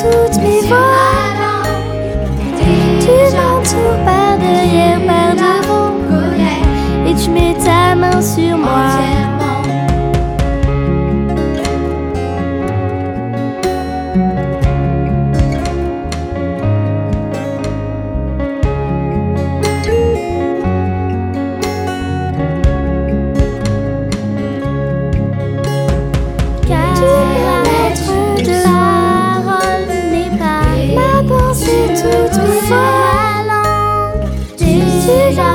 toutes mes voix. 释然。